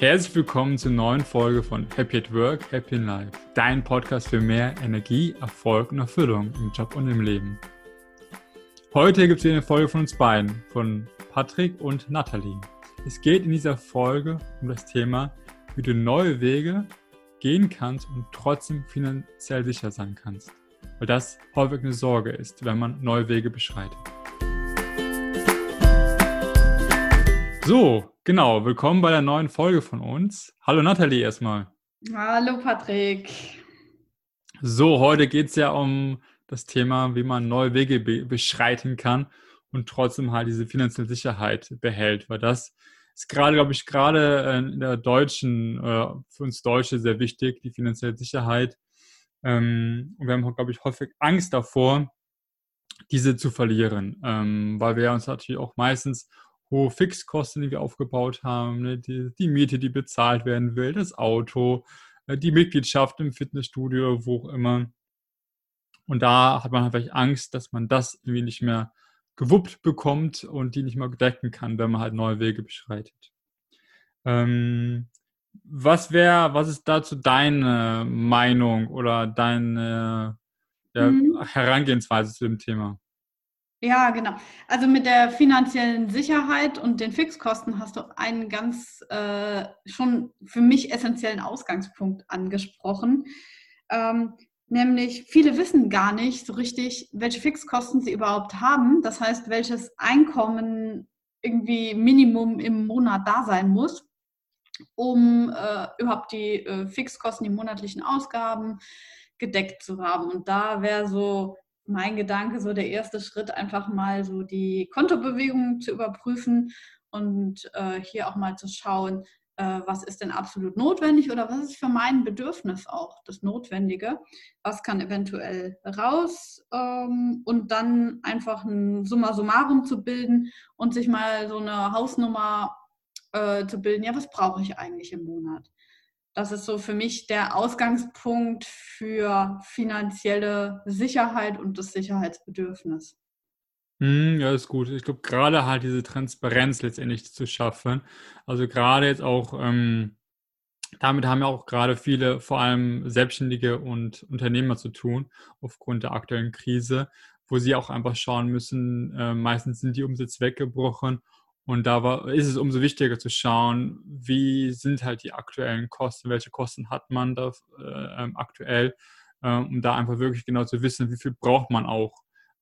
Herzlich willkommen zur neuen Folge von Happy at Work, Happy in Life, dein Podcast für mehr Energie, Erfolg und Erfüllung im Job und im Leben. Heute gibt es eine Folge von uns beiden, von Patrick und Nathalie. Es geht in dieser Folge um das Thema, wie du neue Wege gehen kannst und trotzdem finanziell sicher sein kannst. Weil das häufig eine Sorge ist, wenn man neue Wege beschreitet. So, genau. Willkommen bei der neuen Folge von uns. Hallo Nathalie erstmal. Hallo Patrick. So, heute geht es ja um das Thema, wie man neue Wege be beschreiten kann und trotzdem halt diese finanzielle Sicherheit behält, weil das ist gerade, glaube ich, gerade in der deutschen, äh, für uns Deutsche sehr wichtig, die finanzielle Sicherheit. Ähm, und wir haben, glaube ich, häufig Angst davor, diese zu verlieren, ähm, weil wir uns natürlich auch meistens hohe Fixkosten, die wir aufgebaut haben, ne? die, die, Miete, die bezahlt werden will, das Auto, äh, die Mitgliedschaft im Fitnessstudio, wo auch immer. Und da hat man halt vielleicht Angst, dass man das irgendwie nicht mehr gewuppt bekommt und die nicht mehr decken kann, wenn man halt neue Wege beschreitet. Ähm, was wäre, was ist dazu deine Meinung oder deine ja, mhm. Herangehensweise zu dem Thema? Ja, genau. Also mit der finanziellen Sicherheit und den Fixkosten hast du einen ganz äh, schon für mich essentiellen Ausgangspunkt angesprochen. Ähm, nämlich viele wissen gar nicht so richtig, welche Fixkosten sie überhaupt haben. Das heißt, welches Einkommen irgendwie Minimum im Monat da sein muss, um äh, überhaupt die äh, Fixkosten, die monatlichen Ausgaben gedeckt zu haben. Und da wäre so mein Gedanke, so der erste Schritt, einfach mal so die Kontobewegungen zu überprüfen und äh, hier auch mal zu schauen, äh, was ist denn absolut notwendig oder was ist für mein Bedürfnis auch das Notwendige, was kann eventuell raus ähm, und dann einfach ein Summa summarum zu bilden und sich mal so eine Hausnummer äh, zu bilden, ja, was brauche ich eigentlich im Monat? Das ist so für mich der Ausgangspunkt für finanzielle Sicherheit und das Sicherheitsbedürfnis. Hm, ja, ist gut. Ich glaube, gerade halt diese Transparenz letztendlich zu schaffen. Also gerade jetzt auch, ähm, damit haben ja auch gerade viele, vor allem Selbstständige und Unternehmer zu tun, aufgrund der aktuellen Krise, wo sie auch einfach schauen müssen, äh, meistens sind die Umsätze weggebrochen und da war, ist es umso wichtiger zu schauen, wie sind halt die aktuellen Kosten, welche Kosten hat man da äh, ähm, aktuell, äh, um da einfach wirklich genau zu wissen, wie viel braucht man auch.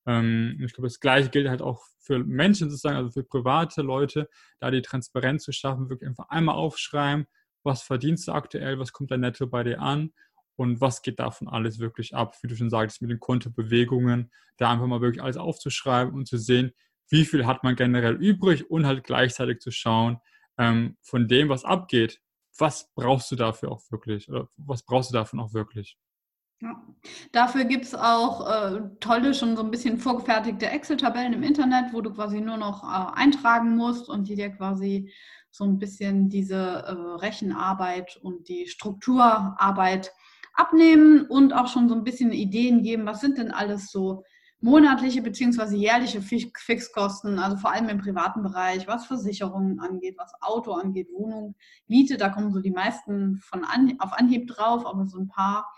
Ähm, ich glaube, das Gleiche gilt halt auch für Menschen sozusagen, also für private Leute, da die Transparenz zu schaffen, wirklich einfach einmal aufschreiben, was verdienst du aktuell, was kommt da netto bei dir an und was geht davon alles wirklich ab, wie du schon sagst, mit den Kontobewegungen, da einfach mal wirklich alles aufzuschreiben und zu sehen, wie viel hat man generell übrig und halt gleichzeitig zu schauen, ähm, von dem, was abgeht, was brauchst du dafür auch wirklich oder was brauchst du davon auch wirklich? Ja. Dafür gibt es auch äh, tolle, schon so ein bisschen vorgefertigte Excel-Tabellen im Internet, wo du quasi nur noch äh, eintragen musst und die dir quasi so ein bisschen diese äh, Rechenarbeit und die Strukturarbeit abnehmen und auch schon so ein bisschen Ideen geben, was sind denn alles so monatliche bzw. jährliche Fixkosten, also vor allem im privaten Bereich, was Versicherungen angeht, was Auto angeht, Wohnung, Miete, da kommen so die meisten von an, auf Anhieb drauf, aber so ein paar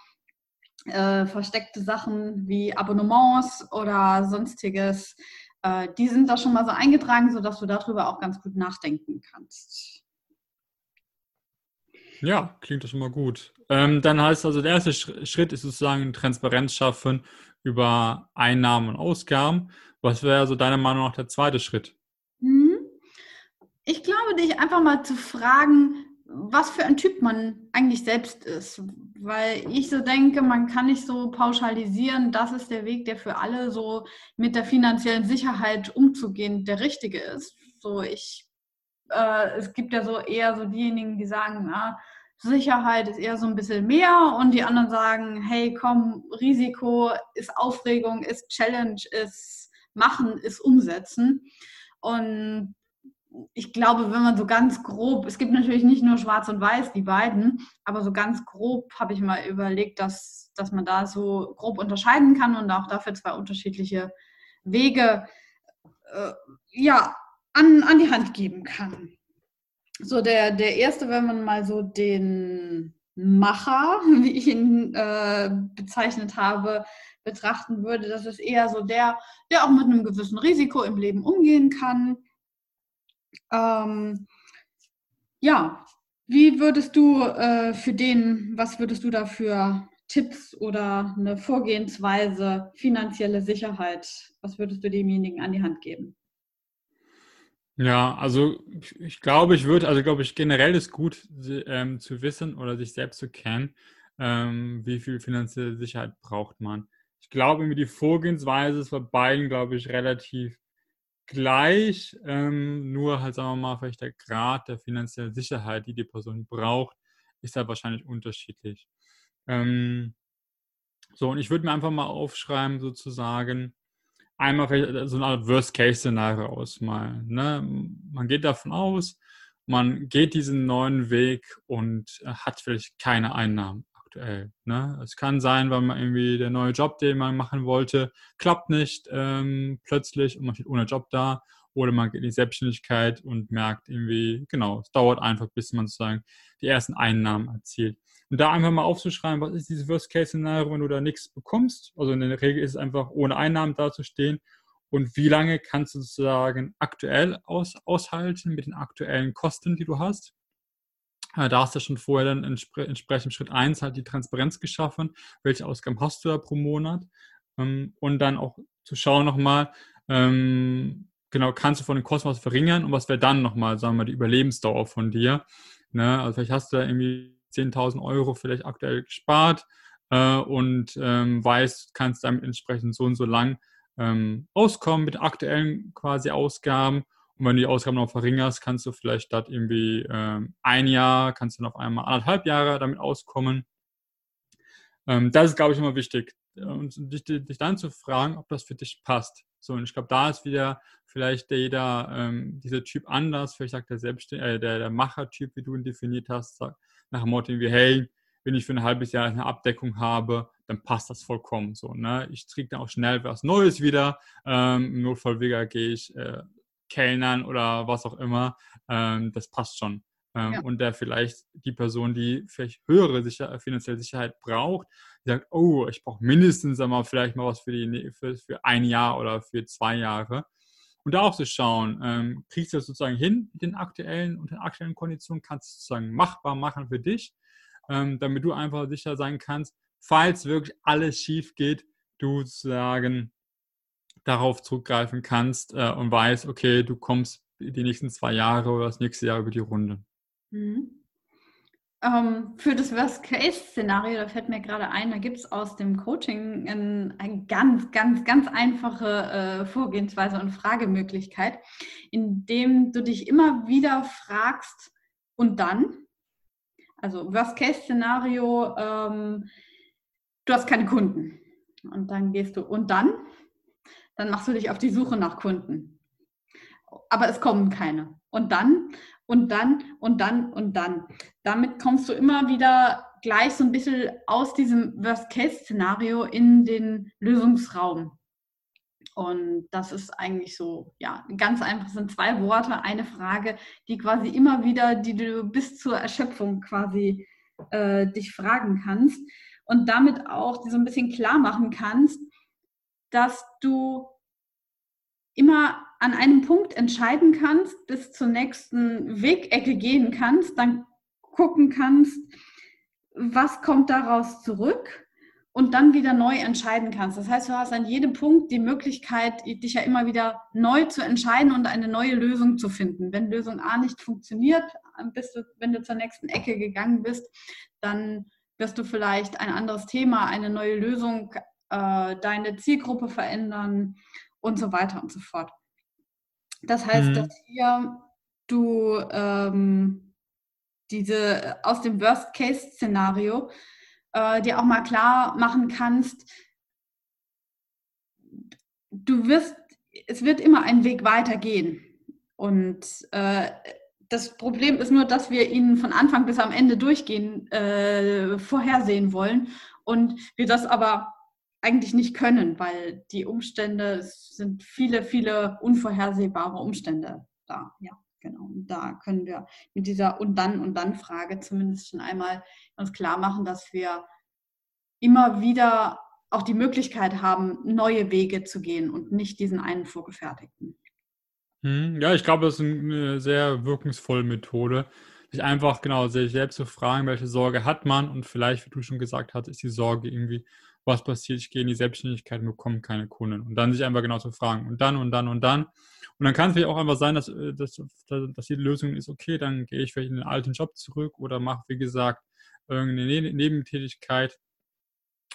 äh, versteckte Sachen wie Abonnements oder sonstiges, äh, die sind da schon mal so eingetragen, sodass du darüber auch ganz gut nachdenken kannst. Ja, klingt das schon mal gut. Ähm, dann heißt also, der erste Schritt ist sozusagen Transparenz schaffen über Einnahmen und Ausgaben. Was wäre so deiner Meinung nach der zweite Schritt? Mhm. Ich glaube, dich einfach mal zu fragen, was für ein Typ man eigentlich selbst ist. Weil ich so denke, man kann nicht so pauschalisieren, das ist der Weg, der für alle so mit der finanziellen Sicherheit umzugehen, der richtige ist. So, ich, äh, es gibt ja so eher so diejenigen, die sagen, na, Sicherheit ist eher so ein bisschen mehr und die anderen sagen, hey, komm, Risiko ist Aufregung, ist Challenge, ist Machen, ist Umsetzen. Und ich glaube, wenn man so ganz grob, es gibt natürlich nicht nur Schwarz und Weiß, die beiden, aber so ganz grob habe ich mal überlegt, dass, dass man da so grob unterscheiden kann und auch dafür zwei unterschiedliche Wege äh, ja, an, an die Hand geben kann. So der, der erste, wenn man mal so den Macher, wie ich ihn äh, bezeichnet habe, betrachten würde, das ist eher so der, der auch mit einem gewissen Risiko im Leben umgehen kann. Ähm, ja, wie würdest du äh, für den, was würdest du da für Tipps oder eine Vorgehensweise, finanzielle Sicherheit, was würdest du demjenigen an die Hand geben? Ja, also ich glaube, ich würde, also glaube ich, generell ist gut ähm, zu wissen oder sich selbst zu kennen, ähm, wie viel finanzielle Sicherheit braucht man. Ich glaube, die Vorgehensweise ist bei beiden, glaube ich, relativ gleich, ähm, nur halt, sagen wir mal, vielleicht der Grad der finanziellen Sicherheit, die die Person braucht, ist halt wahrscheinlich unterschiedlich. Ähm, so, und ich würde mir einfach mal aufschreiben, sozusagen, einmal äh, so eine Art Worst-Case-Szenario ausmalen. Ne? Man geht davon aus, man geht diesen neuen Weg und äh, hat vielleicht keine Einnahmen aktuell. Ne? Es kann sein, weil man irgendwie der neue Job, den man machen wollte, klappt nicht ähm, plötzlich und man steht ohne Job da. Oder man geht in die Selbstständigkeit und merkt irgendwie, genau, es dauert einfach, bis man sozusagen die ersten Einnahmen erzielt. Und da einfach mal aufzuschreiben, was ist dieses Worst-Case-Szenario, wenn du da nichts bekommst. Also in der Regel ist es einfach, ohne Einnahmen dazustehen. Und wie lange kannst du sozusagen aktuell aus, aushalten mit den aktuellen Kosten, die du hast? Äh, da hast du schon vorher dann entspre entsprechend Schritt 1 halt die Transparenz geschaffen, welche Ausgaben hast du da pro Monat. Ähm, und dann auch zu schauen nochmal, ähm, genau, kannst du von den Kosten was verringern und was wäre dann nochmal, sagen wir mal, die Überlebensdauer von dir. Ne? Also vielleicht hast du da irgendwie 10.000 Euro vielleicht aktuell gespart äh, und ähm, weißt, kannst damit entsprechend so und so lang ähm, auskommen mit aktuellen quasi Ausgaben. Und wenn du die Ausgaben noch verringerst, kannst du vielleicht statt irgendwie ähm, ein Jahr, kannst du noch einmal anderthalb Jahre damit auskommen. Ähm, das ist, glaube ich, immer wichtig. Und dich, dich, dann zu fragen, ob das für dich passt. So, und ich glaube, da ist wieder vielleicht jeder, ähm, dieser Typ anders. Vielleicht sagt der, äh, der, der Macher-Typ, wie du ihn definiert hast, sagt, nach dem Motto wie, hey, wenn ich für ein halbes Jahr eine Abdeckung habe, dann passt das vollkommen so. Ne? Ich kriege dann auch schnell was Neues wieder. Ähm, Im Notfall wieder gehe ich äh, Kellnern oder was auch immer. Ähm, das passt schon. Ähm, ja. Und der vielleicht die Person, die vielleicht höhere Sicher finanzielle Sicherheit braucht, sagt, oh, ich brauche mindestens einmal vielleicht mal was für, die, für, für ein Jahr oder für zwei Jahre. Und da auch zu schauen, ähm, kriegst du das sozusagen hin mit den aktuellen und den aktuellen Konditionen, kannst du sozusagen machbar machen für dich, ähm, damit du einfach sicher sein kannst, falls wirklich alles schief geht, du sozusagen darauf zurückgreifen kannst äh, und weißt, okay, du kommst die nächsten zwei Jahre oder das nächste Jahr über die Runde. Mhm. Ähm, für das Worst-Case-Szenario, da fällt mir gerade ein, da gibt es aus dem Coaching eine ganz, ganz, ganz einfache äh, Vorgehensweise und Fragemöglichkeit, indem du dich immer wieder fragst, und dann? Also Worst-Case-Szenario, ähm, du hast keine Kunden. Und dann gehst du, und dann? Dann machst du dich auf die Suche nach Kunden. Aber es kommen keine. Und dann? Und dann und dann und dann. Damit kommst du immer wieder gleich so ein bisschen aus diesem Worst-Case-Szenario in den Lösungsraum. Und das ist eigentlich so, ja, ganz einfach, sind zwei Worte, eine Frage, die quasi immer wieder, die du bis zur Erschöpfung quasi äh, dich fragen kannst und damit auch so ein bisschen klar machen kannst, dass du immer an einem Punkt entscheiden kannst, bis zur nächsten Wegecke gehen kannst, dann gucken kannst, was kommt daraus zurück und dann wieder neu entscheiden kannst. Das heißt, du hast an jedem Punkt die Möglichkeit, dich ja immer wieder neu zu entscheiden und eine neue Lösung zu finden. Wenn Lösung A nicht funktioniert, bist du, wenn du zur nächsten Ecke gegangen bist, dann wirst du vielleicht ein anderes Thema, eine neue Lösung, äh, deine Zielgruppe verändern und so weiter und so fort. Das heißt, mhm. dass hier du ähm, diese aus dem Worst-Case-Szenario äh, dir auch mal klar machen kannst, du wirst, es wird immer ein Weg weitergehen. Und äh, das Problem ist nur, dass wir ihn von Anfang bis am Ende durchgehen, äh, vorhersehen wollen und wir das aber eigentlich nicht können, weil die Umstände, es sind viele, viele unvorhersehbare Umstände da, ja. Genau, und da können wir mit dieser und dann und dann Frage zumindest schon einmal uns klar machen, dass wir immer wieder auch die Möglichkeit haben, neue Wege zu gehen und nicht diesen einen vorgefertigten. Hm, ja, ich glaube, das ist eine sehr wirkungsvolle Methode, sich einfach genau sich selbst zu fragen, welche Sorge hat man und vielleicht, wie du schon gesagt hast, ist die Sorge irgendwie, was passiert, ich gehe in die Selbstständigkeit und bekomme keine Kunden. Und dann sich einfach genau zu fragen und dann und dann und dann. Und dann kann es vielleicht auch einfach sein, dass, äh, dass, dass die Lösung ist, okay, dann gehe ich vielleicht in den alten Job zurück oder mache, wie gesagt, irgendeine ne-, Nebentätigkeit,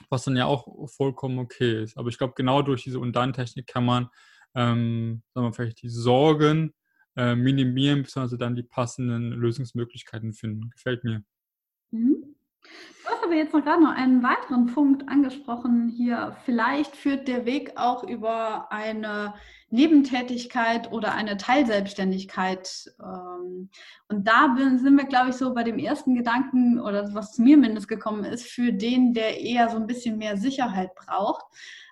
was dann ja auch vollkommen okay ist. Aber ich glaube, genau durch diese Und dann-Technik kann man, ähm, sagen wir vielleicht die Sorgen äh, minimieren, beziehungsweise dann die passenden Lösungsmöglichkeiten finden. Gefällt mir. Mhm. Hast aber jetzt noch gerade noch einen weiteren Punkt angesprochen hier. Vielleicht führt der Weg auch über eine Nebentätigkeit oder eine Teilselbstständigkeit. Ähm, und da sind wir, glaube ich, so bei dem ersten Gedanken oder was zu mir mindestens gekommen ist, für den, der eher so ein bisschen mehr Sicherheit braucht.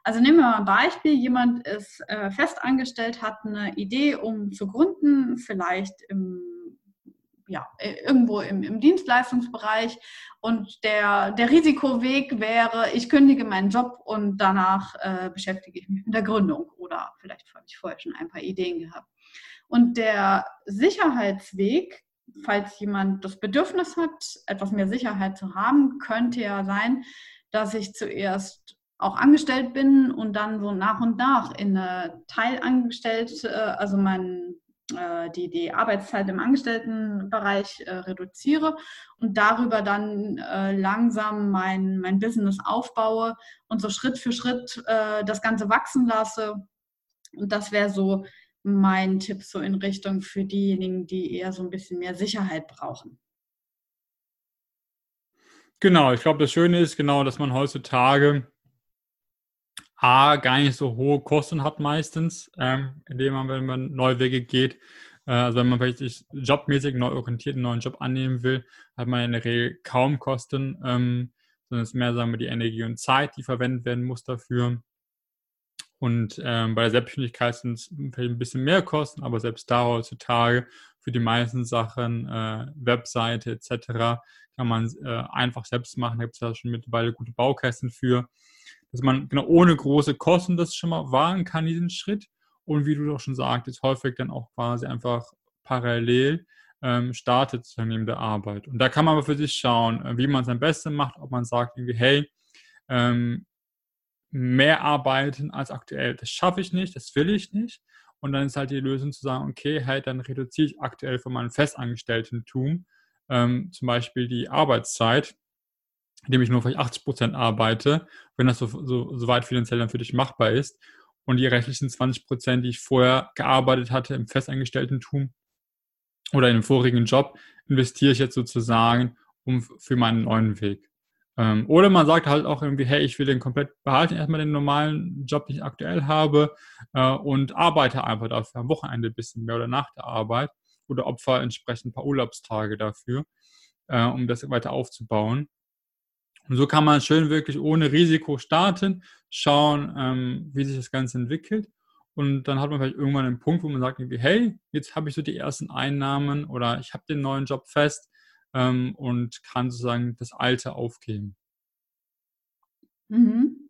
Also nehmen wir mal ein Beispiel. Jemand ist äh, festangestellt, hat eine Idee, um zu gründen, vielleicht im ja, äh, irgendwo im, im, Dienstleistungsbereich. Und der, der Risikoweg wäre, ich kündige meinen Job und danach äh, beschäftige ich mich mit der Gründung. Oder vielleicht habe ich vorher schon ein paar Ideen gehabt. Und der Sicherheitsweg, falls jemand das Bedürfnis hat, etwas mehr Sicherheit zu haben, könnte ja sein, dass ich zuerst auch angestellt bin und dann so nach und nach in eine Teilangestellt, äh, also mein, die, die Arbeitszeit im Angestelltenbereich äh, reduziere und darüber dann äh, langsam mein, mein Business aufbaue und so Schritt für Schritt äh, das Ganze wachsen lasse. Und das wäre so mein Tipp so in Richtung für diejenigen, die eher so ein bisschen mehr Sicherheit brauchen. Genau, ich glaube, das Schöne ist genau, dass man heutzutage A, gar nicht so hohe Kosten hat meistens, ähm, indem man, wenn man neue Wege geht, äh, also wenn man vielleicht sich jobmäßig neu orientiert einen neuen Job annehmen will, hat man in der Regel kaum Kosten, ähm, sondern es ist mehr, sagen wir, die Energie und Zeit, die verwendet werden muss dafür. Und ähm, bei der Selbstständigkeit sind es vielleicht ein bisschen mehr Kosten, aber selbst da heutzutage für die meisten Sachen, äh, Webseite etc., kann man äh, einfach selbst machen. Da gibt es ja schon mittlerweile gute Baukästen für dass man genau ohne große Kosten das schon mal wagen kann, diesen Schritt. Und wie du doch schon sagtest, häufig dann auch quasi einfach parallel ähm, startet neben der Arbeit. Und da kann man aber für sich schauen, äh, wie man es am besten macht, ob man sagt irgendwie, hey, ähm, mehr arbeiten als aktuell, das schaffe ich nicht, das will ich nicht. Und dann ist halt die Lösung zu sagen, okay, halt, dann reduziere ich aktuell von meinem Festangestellten-Tum ähm, zum Beispiel die Arbeitszeit indem ich nur vielleicht 80 Prozent arbeite, wenn das so, so, so weit finanziell dann für dich machbar ist. Und die restlichen 20 Prozent, die ich vorher gearbeitet hatte im Festangestellten-Tum oder in dem vorigen Job, investiere ich jetzt sozusagen um, für meinen neuen Weg. Ähm, oder man sagt halt auch irgendwie, hey, ich will den komplett behalten, erstmal den normalen Job, den ich aktuell habe, äh, und arbeite einfach dafür am Wochenende ein bisschen mehr oder nach der Arbeit oder opfer entsprechend ein paar Urlaubstage dafür, äh, um das weiter aufzubauen. Und so kann man schön wirklich ohne Risiko starten, schauen, ähm, wie sich das Ganze entwickelt. Und dann hat man vielleicht irgendwann einen Punkt, wo man sagt, hey, jetzt habe ich so die ersten Einnahmen oder ich habe den neuen Job fest ähm, und kann sozusagen das Alte aufgeben. Mhm.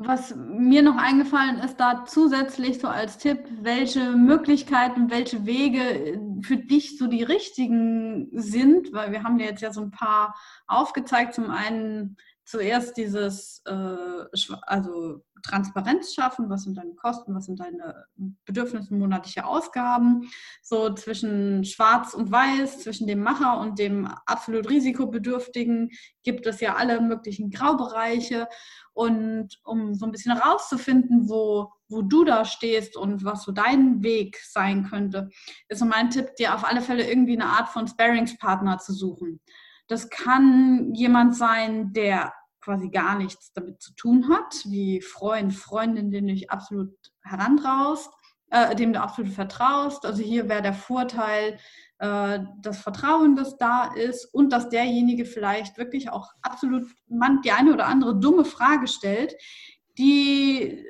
Was mir noch eingefallen ist, da zusätzlich so als Tipp, welche Möglichkeiten, welche Wege äh, für dich so die richtigen sind, weil wir haben dir jetzt ja so ein paar aufgezeigt. Zum einen zuerst dieses, äh, also Transparenz schaffen, was sind deine Kosten, was sind deine Bedürfnisse, monatliche Ausgaben, so zwischen Schwarz und Weiß, zwischen dem Macher und dem absolut Risikobedürftigen gibt es ja alle möglichen Graubereiche und um so ein bisschen herauszufinden, wo, wo du da stehst und was so dein Weg sein könnte, ist so mein Tipp, dir auf alle Fälle irgendwie eine Art von Sparingspartner zu suchen. Das kann jemand sein, der quasi gar nichts damit zu tun hat, wie Freund, Freundin, den du dich absolut herantraust, äh, dem du absolut vertraust. Also hier wäre der Vorteil, äh, das Vertrauen, das da ist und dass derjenige vielleicht wirklich auch absolut die eine oder andere dumme Frage stellt, die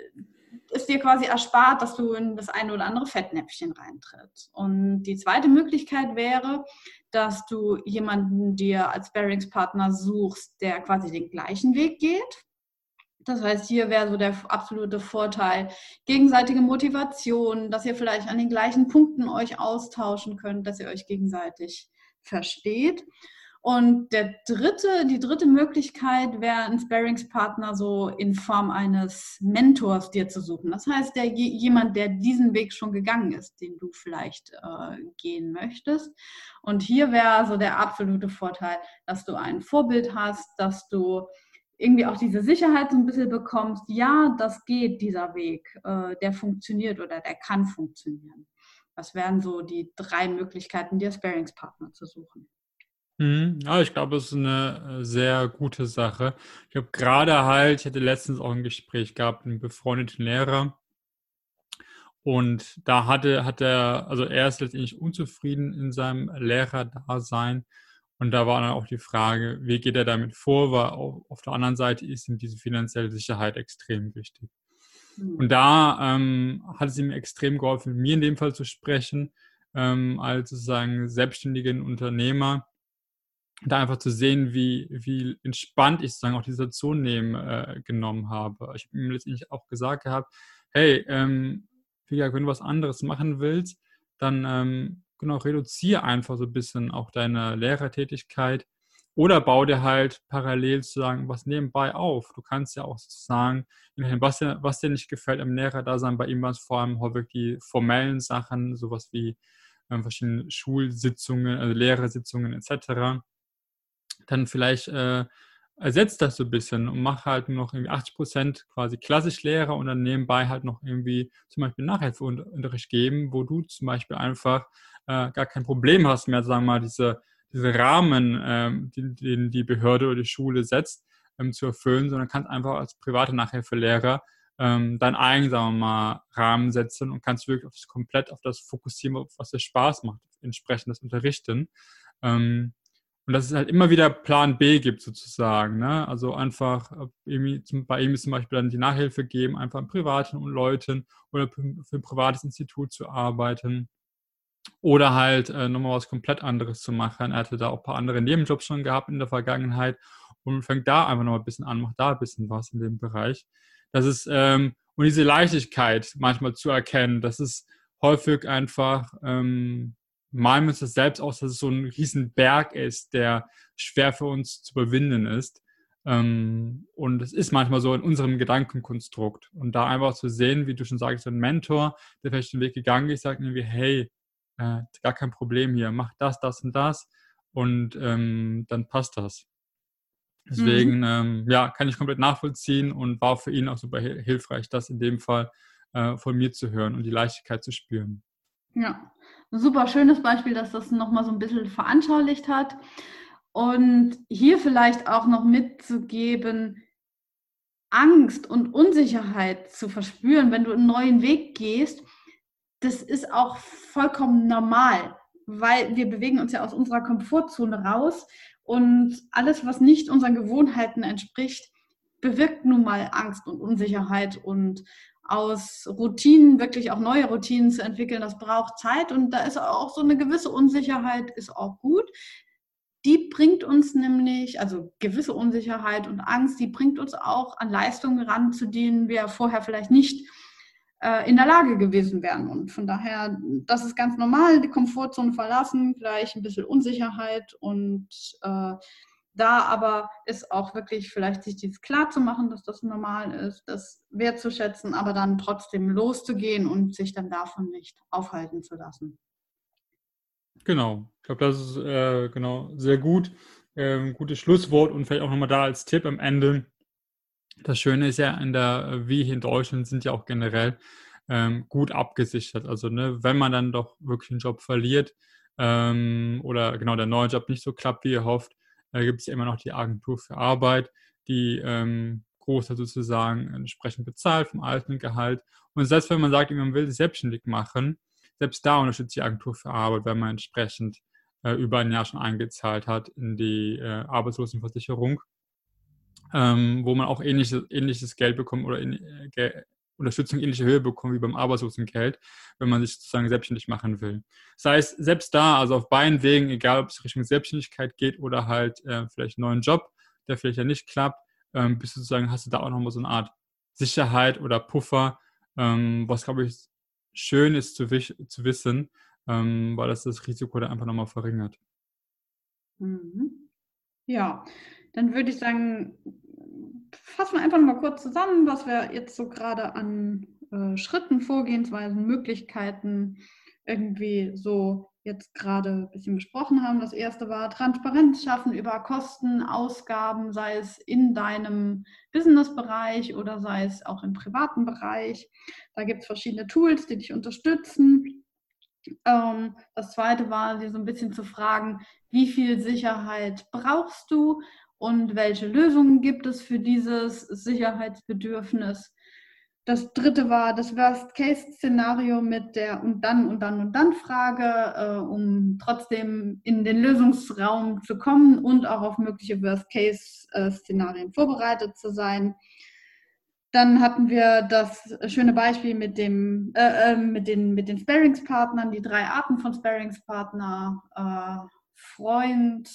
es dir quasi erspart, dass du in das eine oder andere Fettnäpfchen reintrittst. Und die zweite Möglichkeit wäre, dass du jemanden dir als Bearingspartner suchst, der quasi den gleichen Weg geht. Das heißt, hier wäre so der absolute Vorteil, gegenseitige Motivation, dass ihr vielleicht an den gleichen Punkten euch austauschen könnt, dass ihr euch gegenseitig versteht. Und der dritte, die dritte Möglichkeit wäre, einen Sparingspartner so in Form eines Mentors dir zu suchen. Das heißt, der, jemand, der diesen Weg schon gegangen ist, den du vielleicht äh, gehen möchtest. Und hier wäre so der absolute Vorteil, dass du ein Vorbild hast, dass du irgendwie auch diese Sicherheit so ein bisschen bekommst, ja, das geht, dieser Weg, äh, der funktioniert oder der kann funktionieren. Das wären so die drei Möglichkeiten, dir Sparingspartner zu suchen. Mhm. Ja, ich glaube, es ist eine äh, sehr gute Sache. Ich habe gerade halt, ich hatte letztens auch ein Gespräch gehabt, einen befreundeten Lehrer. Und da hatte, hat er, also er ist letztendlich unzufrieden in seinem Lehrerdasein. Und da war dann auch die Frage, wie geht er damit vor, weil auf, der anderen Seite ist ihm diese finanzielle Sicherheit extrem wichtig. Mhm. Und da ähm, hat es ihm extrem geholfen, mit mir in dem Fall zu sprechen, ähm, als sozusagen selbstständigen Unternehmer da einfach zu sehen, wie, wie entspannt ich sozusagen auch die Situation nehmen, äh, genommen habe. Ich habe ihm letztendlich auch gesagt gehabt, hey, ähm, gesagt, wenn du was anderes machen willst, dann ähm, genau, reduziere einfach so ein bisschen auch deine Lehrertätigkeit oder bau dir halt parallel sozusagen was nebenbei auf. Du kannst ja auch sozusagen, was dir, was dir nicht gefällt am Lehrerdasein, bei ihm war es vor allem häufig die formellen Sachen, sowas wie ähm, verschiedene Schulsitzungen, also Lehrersitzungen etc dann vielleicht äh, ersetzt das so ein bisschen und mach halt nur noch irgendwie 80 Prozent quasi klassisch Lehrer und dann nebenbei halt noch irgendwie zum Beispiel Nachhilfeunterricht geben, wo du zum Beispiel einfach äh, gar kein Problem hast mehr, sagen wir mal, diese, diese Rahmen, ähm, den, den die Behörde oder die Schule setzt, ähm, zu erfüllen, sondern kannst einfach als private Nachhilfelehrer ähm, deinen eigenen, sagen wir mal, Rahmen setzen und kannst wirklich auf komplett auf das fokussieren, was dir Spaß macht, entsprechend das Unterrichten. Ähm, und dass es halt immer wieder Plan B gibt sozusagen. Ne? Also einfach bei ihm zum Beispiel dann die Nachhilfe geben, einfach an privaten Leuten oder für ein privates Institut zu arbeiten. Oder halt äh, nochmal was komplett anderes zu machen. Er hatte da auch ein paar andere Nebenjobs schon gehabt in der Vergangenheit und fängt da einfach nochmal ein bisschen an, macht da ein bisschen was in dem Bereich. Das ist, ähm, und diese Leichtigkeit manchmal zu erkennen, das ist häufig einfach ähm, malen wir uns das selbst aus, dass es so ein riesen Berg ist, der schwer für uns zu überwinden ist. Ähm, und es ist manchmal so in unserem Gedankenkonstrukt. Und da einfach zu sehen, wie du schon sagst, ein Mentor, der vielleicht den Weg gegangen ist, sagt irgendwie, hey, äh, gar kein Problem hier, mach das, das und das und ähm, dann passt das. Deswegen, mhm. ähm, ja, kann ich komplett nachvollziehen und war für ihn auch super hilfreich, das in dem Fall äh, von mir zu hören und die Leichtigkeit zu spüren. Ja, ein super schönes Beispiel, dass das nochmal so ein bisschen veranschaulicht hat. Und hier vielleicht auch noch mitzugeben, Angst und Unsicherheit zu verspüren, wenn du einen neuen Weg gehst, das ist auch vollkommen normal, weil wir bewegen uns ja aus unserer Komfortzone raus und alles, was nicht unseren Gewohnheiten entspricht, bewirkt nun mal Angst und Unsicherheit und aus Routinen wirklich auch neue Routinen zu entwickeln, das braucht Zeit und da ist auch so eine gewisse Unsicherheit, ist auch gut. Die bringt uns nämlich, also gewisse Unsicherheit und Angst, die bringt uns auch an Leistungen ran, zu denen wir vorher vielleicht nicht äh, in der Lage gewesen wären. Und von daher, das ist ganz normal, die Komfortzone verlassen, vielleicht ein bisschen Unsicherheit und äh, da aber ist auch wirklich vielleicht sich dies klar zu machen, dass das normal ist, das wertzuschätzen, aber dann trotzdem loszugehen und sich dann davon nicht aufhalten zu lassen. Genau, ich glaube, das ist äh, genau sehr gut. Ähm, gutes Schlusswort und vielleicht auch nochmal da als Tipp am Ende. Das Schöne ist ja, in der, wie hier in Deutschland sind ja auch generell ähm, gut abgesichert. Also ne, wenn man dann doch wirklich einen Job verliert ähm, oder genau der neue Job nicht so klappt, wie ihr hofft, da gibt es ja immer noch die Agentur für Arbeit, die ähm, großer sozusagen entsprechend bezahlt vom alten Gehalt. Und selbst wenn man sagt, man will sich selbstständig machen, selbst da unterstützt die Agentur für Arbeit, wenn man entsprechend äh, über ein Jahr schon eingezahlt hat in die äh, Arbeitslosenversicherung, ähm, wo man auch ähnliches, ähnliches Geld bekommt oder in, äh, Unterstützung ähnliche Höhe bekommen wie beim Arbeitslosengeld, wenn man sich sozusagen selbstständig machen will. Das heißt, selbst da, also auf beiden Wegen, egal ob es Richtung Selbstständigkeit geht oder halt äh, vielleicht einen neuen Job, der vielleicht ja nicht klappt, ähm, bist du sozusagen, hast du da auch nochmal so eine Art Sicherheit oder Puffer, ähm, was glaube ich schön ist zu, zu wissen, ähm, weil das das Risiko da einfach nochmal verringert. Mhm. Ja, dann würde ich sagen, fassen wir einfach mal kurz zusammen, was wir jetzt so gerade an äh, Schritten, Vorgehensweisen, Möglichkeiten irgendwie so jetzt gerade ein bisschen besprochen haben. Das erste war Transparenz schaffen über Kosten, Ausgaben, sei es in deinem Businessbereich oder sei es auch im privaten Bereich. Da gibt es verschiedene Tools, die dich unterstützen. Ähm, das zweite war, dir so ein bisschen zu fragen, wie viel Sicherheit brauchst du und welche Lösungen gibt es für dieses Sicherheitsbedürfnis. Das dritte war das Worst-Case-Szenario mit der und dann und dann und dann Frage, äh, um trotzdem in den Lösungsraum zu kommen und auch auf mögliche Worst-Case-Szenarien vorbereitet zu sein. Dann hatten wir das schöne Beispiel mit, dem, äh, äh mit den, mit den Sparingspartnern, die drei Arten von Sparingspartner, äh, Freund,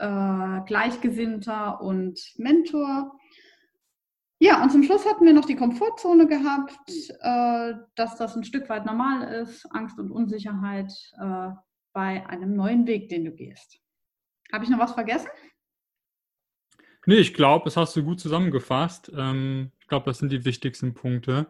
äh, Gleichgesinnter und Mentor. Ja, und zum Schluss hatten wir noch die Komfortzone gehabt, äh, dass das ein Stück weit normal ist, Angst und Unsicherheit äh, bei einem neuen Weg, den du gehst. Habe ich noch was vergessen? Nee, ich glaube, das hast du gut zusammengefasst. Ähm, ich glaube, das sind die wichtigsten Punkte.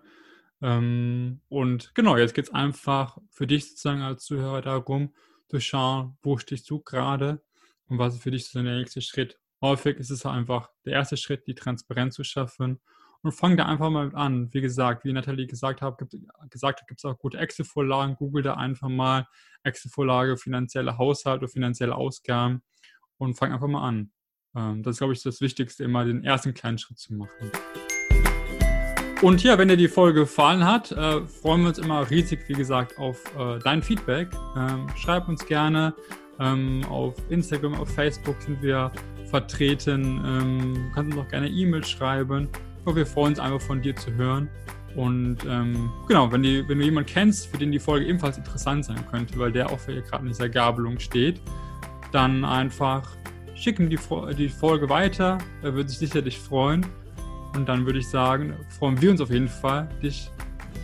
Ähm, und genau, jetzt geht es einfach für dich sozusagen als Zuhörer darum, zu schauen, wo stehst du gerade und was ist für dich so der nächste Schritt häufig ist es einfach der erste Schritt, die Transparenz zu schaffen. Und fang da einfach mal an. Wie gesagt, wie Nathalie gesagt hat, gibt, gesagt gibt es auch gute Excel-Vorlagen. Google da einfach mal Excel-Vorlage, finanzielle Haushalt oder finanzielle Ausgaben und fang einfach mal an. Ähm, das ist, glaube ich, das Wichtigste, immer den ersten kleinen Schritt zu machen. Und ja, wenn dir die Folge gefallen hat, äh, freuen wir uns immer riesig, wie gesagt, auf äh, dein Feedback. Ähm, schreib uns gerne. Ähm, auf Instagram, auf Facebook sind wir vertreten. Ähm, du kannst uns auch gerne E-Mail schreiben. Aber wir freuen uns einfach von dir zu hören. Und ähm, genau, wenn, die, wenn du jemanden kennst, für den die Folge ebenfalls interessant sein könnte, weil der auch für gerade in dieser Gabelung steht, dann einfach schicken die, die Folge weiter. Er würde sich sicherlich freuen. Und dann würde ich sagen, freuen wir uns auf jeden Fall, dich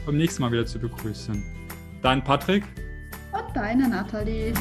beim nächsten Mal wieder zu begrüßen. Dein Patrick. Und deine Nathalie.